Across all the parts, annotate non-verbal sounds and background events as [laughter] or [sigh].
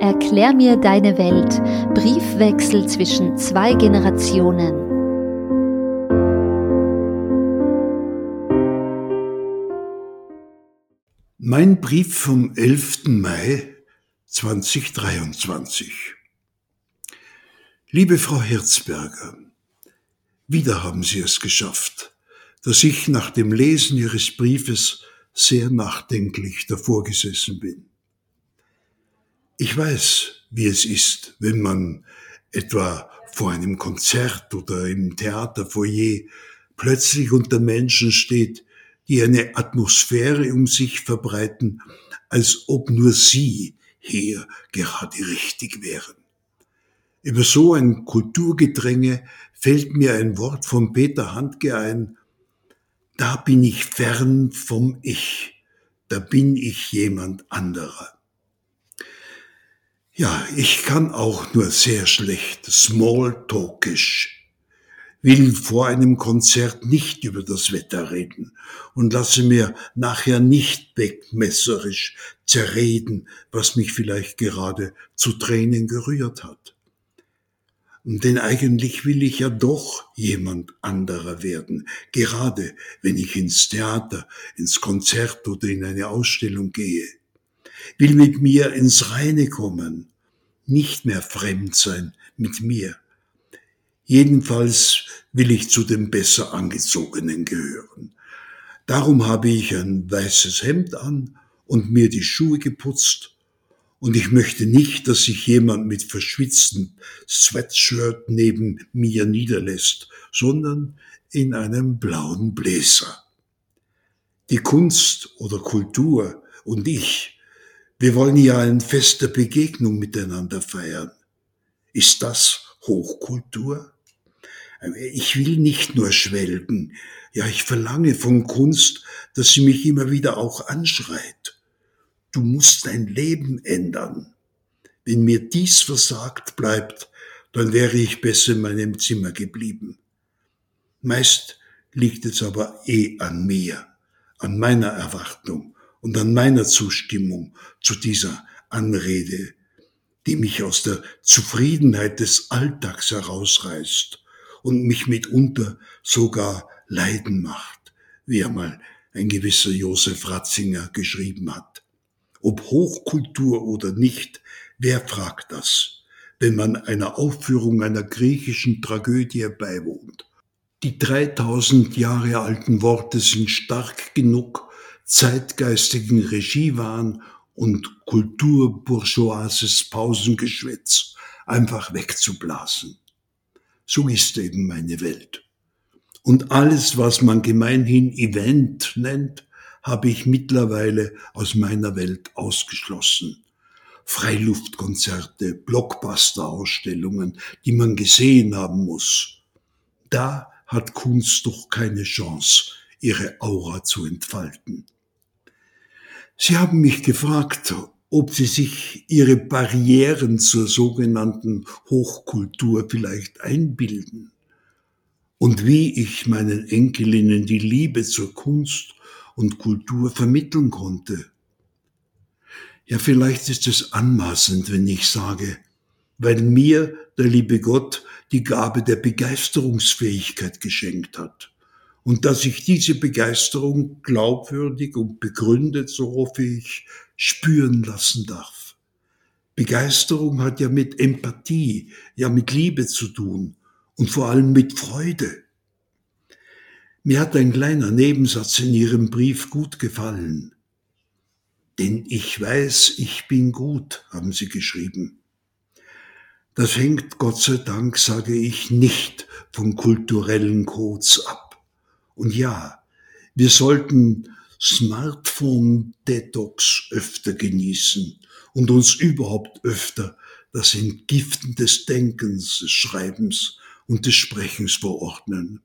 Erklär mir deine Welt. Briefwechsel zwischen zwei Generationen. Mein Brief vom 11. Mai 2023. Liebe Frau Herzberger, wieder haben Sie es geschafft, dass ich nach dem Lesen Ihres Briefes sehr nachdenklich davor gesessen bin. Ich weiß, wie es ist, wenn man etwa vor einem Konzert oder im Theaterfoyer plötzlich unter Menschen steht, die eine Atmosphäre um sich verbreiten, als ob nur sie hier gerade richtig wären. Über so ein Kulturgedränge fällt mir ein Wort von Peter Handke ein, da bin ich fern vom Ich, da bin ich jemand anderer. Ja, ich kann auch nur sehr schlecht Smalltalkisch, will vor einem Konzert nicht über das Wetter reden und lasse mir nachher nicht wegmesserisch zerreden, was mich vielleicht gerade zu Tränen gerührt hat. Denn eigentlich will ich ja doch jemand anderer werden, gerade wenn ich ins Theater, ins Konzert oder in eine Ausstellung gehe will mit mir ins Reine kommen, nicht mehr fremd sein mit mir. Jedenfalls will ich zu den besser angezogenen gehören. Darum habe ich ein weißes Hemd an und mir die Schuhe geputzt und ich möchte nicht, dass sich jemand mit verschwitztem Sweatshirt neben mir niederlässt, sondern in einem blauen Bläser. Die Kunst oder Kultur und ich wir wollen ja ein Fest der Begegnung miteinander feiern. Ist das Hochkultur? Ich will nicht nur schwelgen. Ja, ich verlange von Kunst, dass sie mich immer wieder auch anschreit. Du musst dein Leben ändern. Wenn mir dies versagt bleibt, dann wäre ich besser in meinem Zimmer geblieben. Meist liegt es aber eh an mir, an meiner Erwartung und an meiner Zustimmung zu dieser Anrede, die mich aus der Zufriedenheit des Alltags herausreißt und mich mitunter sogar leiden macht, wie einmal ein gewisser Josef Ratzinger geschrieben hat. Ob Hochkultur oder nicht, wer fragt das, wenn man einer Aufführung einer griechischen Tragödie beiwohnt? Die 3000 Jahre alten Worte sind stark genug, zeitgeistigen Regiewahn und kulturbourgeoises Pausengeschwätz einfach wegzublasen. So ist eben meine Welt. Und alles, was man gemeinhin Event nennt, habe ich mittlerweile aus meiner Welt ausgeschlossen. Freiluftkonzerte, Blockbuster-Ausstellungen, die man gesehen haben muss. Da hat Kunst doch keine Chance, ihre Aura zu entfalten. Sie haben mich gefragt, ob Sie sich Ihre Barrieren zur sogenannten Hochkultur vielleicht einbilden und wie ich meinen Enkelinnen die Liebe zur Kunst und Kultur vermitteln konnte. Ja, vielleicht ist es anmaßend, wenn ich sage, weil mir der liebe Gott die Gabe der Begeisterungsfähigkeit geschenkt hat und dass ich diese Begeisterung glaubwürdig und begründet, so hoffe ich, spüren lassen darf. Begeisterung hat ja mit Empathie, ja mit Liebe zu tun und vor allem mit Freude. Mir hat ein kleiner Nebensatz in Ihrem Brief gut gefallen. Denn ich weiß, ich bin gut, haben Sie geschrieben. Das hängt Gott sei Dank, sage ich, nicht von kulturellen Codes ab. Und ja, wir sollten Smartphone-Detox öfter genießen und uns überhaupt öfter das Entgiften des Denkens, des Schreibens und des Sprechens verordnen.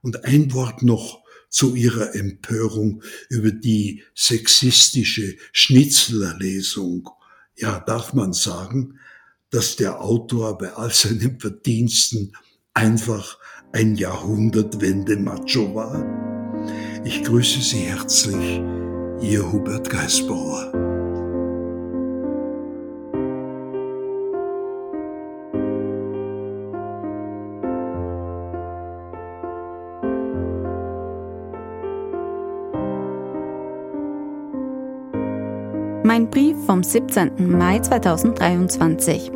Und ein Wort noch zu ihrer Empörung über die sexistische Schnitzlerlesung. Ja, darf man sagen, dass der Autor bei all seinen Verdiensten einfach ein Jahrhundertwende-Macho war? Ich grüße Sie herzlich, Ihr Hubert Geisbauer. Mein Brief vom 17. Mai 2023.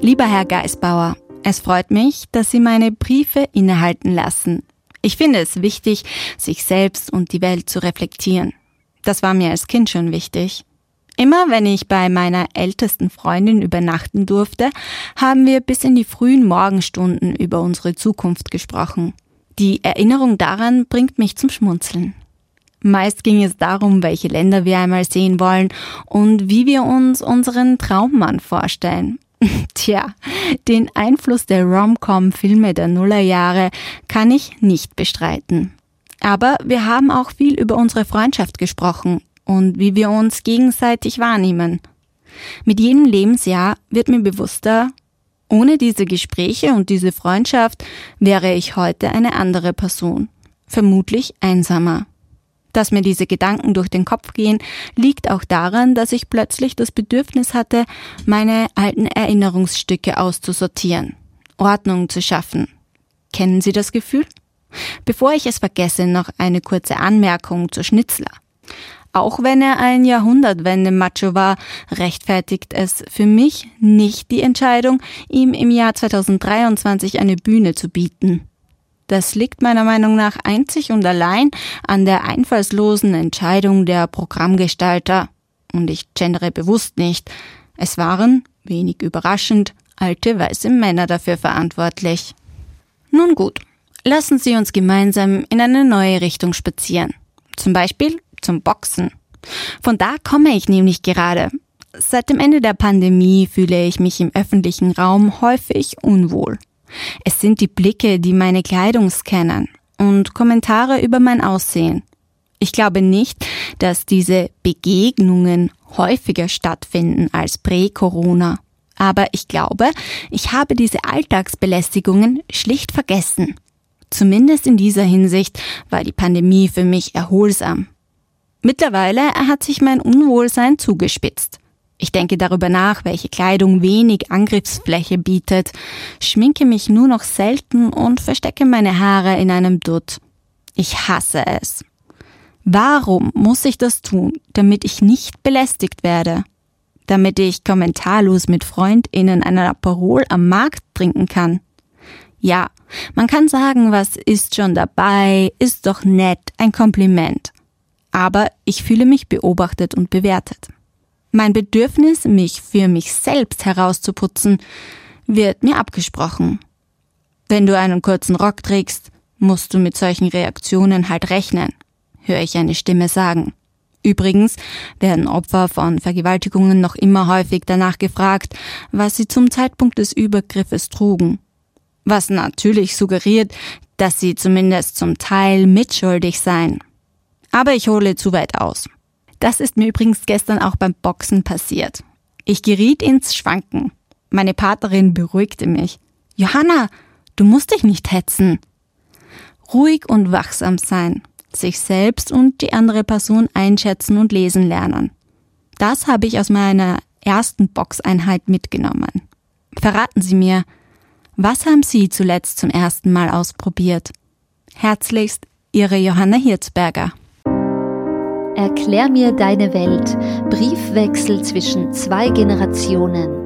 Lieber Herr Geisbauer, es freut mich, dass Sie meine Briefe innehalten lassen. Ich finde es wichtig, sich selbst und die Welt zu reflektieren. Das war mir als Kind schon wichtig. Immer wenn ich bei meiner ältesten Freundin übernachten durfte, haben wir bis in die frühen Morgenstunden über unsere Zukunft gesprochen. Die Erinnerung daran bringt mich zum Schmunzeln. Meist ging es darum, welche Länder wir einmal sehen wollen und wie wir uns unseren Traummann vorstellen. [laughs] Tja, den Einfluss der Rom-Com-Filme der Nullerjahre kann ich nicht bestreiten. Aber wir haben auch viel über unsere Freundschaft gesprochen und wie wir uns gegenseitig wahrnehmen. Mit jedem Lebensjahr wird mir bewusster, ohne diese Gespräche und diese Freundschaft wäre ich heute eine andere Person, vermutlich einsamer. Dass mir diese Gedanken durch den Kopf gehen, liegt auch daran, dass ich plötzlich das Bedürfnis hatte, meine alten Erinnerungsstücke auszusortieren, Ordnung zu schaffen. Kennen Sie das Gefühl? Bevor ich es vergesse, noch eine kurze Anmerkung zu Schnitzler. Auch wenn er ein Jahrhundertwende-Macho war, rechtfertigt es für mich nicht die Entscheidung, ihm im Jahr 2023 eine Bühne zu bieten. Das liegt meiner Meinung nach einzig und allein an der einfallslosen Entscheidung der Programmgestalter. Und ich gendere bewusst nicht. Es waren, wenig überraschend, alte weiße Männer dafür verantwortlich. Nun gut, lassen Sie uns gemeinsam in eine neue Richtung spazieren. Zum Beispiel zum Boxen. Von da komme ich nämlich gerade. Seit dem Ende der Pandemie fühle ich mich im öffentlichen Raum häufig unwohl. Es sind die Blicke, die meine Kleidung scannen und Kommentare über mein Aussehen. Ich glaube nicht, dass diese Begegnungen häufiger stattfinden als prä-Corona. Aber ich glaube, ich habe diese Alltagsbelästigungen schlicht vergessen. Zumindest in dieser Hinsicht war die Pandemie für mich erholsam. Mittlerweile hat sich mein Unwohlsein zugespitzt. Ich denke darüber nach, welche Kleidung wenig Angriffsfläche bietet, schminke mich nur noch selten und verstecke meine Haare in einem Dutt. Ich hasse es. Warum muss ich das tun, damit ich nicht belästigt werde? Damit ich kommentarlos mit FreundInnen einen Aperol am Markt trinken kann? Ja, man kann sagen, was ist schon dabei, ist doch nett, ein Kompliment. Aber ich fühle mich beobachtet und bewertet. Mein Bedürfnis, mich für mich selbst herauszuputzen, wird mir abgesprochen. Wenn du einen kurzen Rock trägst, musst du mit solchen Reaktionen halt rechnen, höre ich eine Stimme sagen. Übrigens werden Opfer von Vergewaltigungen noch immer häufig danach gefragt, was sie zum Zeitpunkt des Übergriffes trugen. Was natürlich suggeriert, dass sie zumindest zum Teil mitschuldig seien. Aber ich hole zu weit aus. Das ist mir übrigens gestern auch beim Boxen passiert. Ich geriet ins Schwanken. Meine Paterin beruhigte mich. Johanna, du musst dich nicht hetzen. Ruhig und wachsam sein, sich selbst und die andere Person einschätzen und lesen lernen. Das habe ich aus meiner ersten Boxeinheit mitgenommen. Verraten Sie mir, was haben Sie zuletzt zum ersten Mal ausprobiert? Herzlichst, Ihre Johanna Hirzberger. Erklär mir deine Welt. Briefwechsel zwischen zwei Generationen.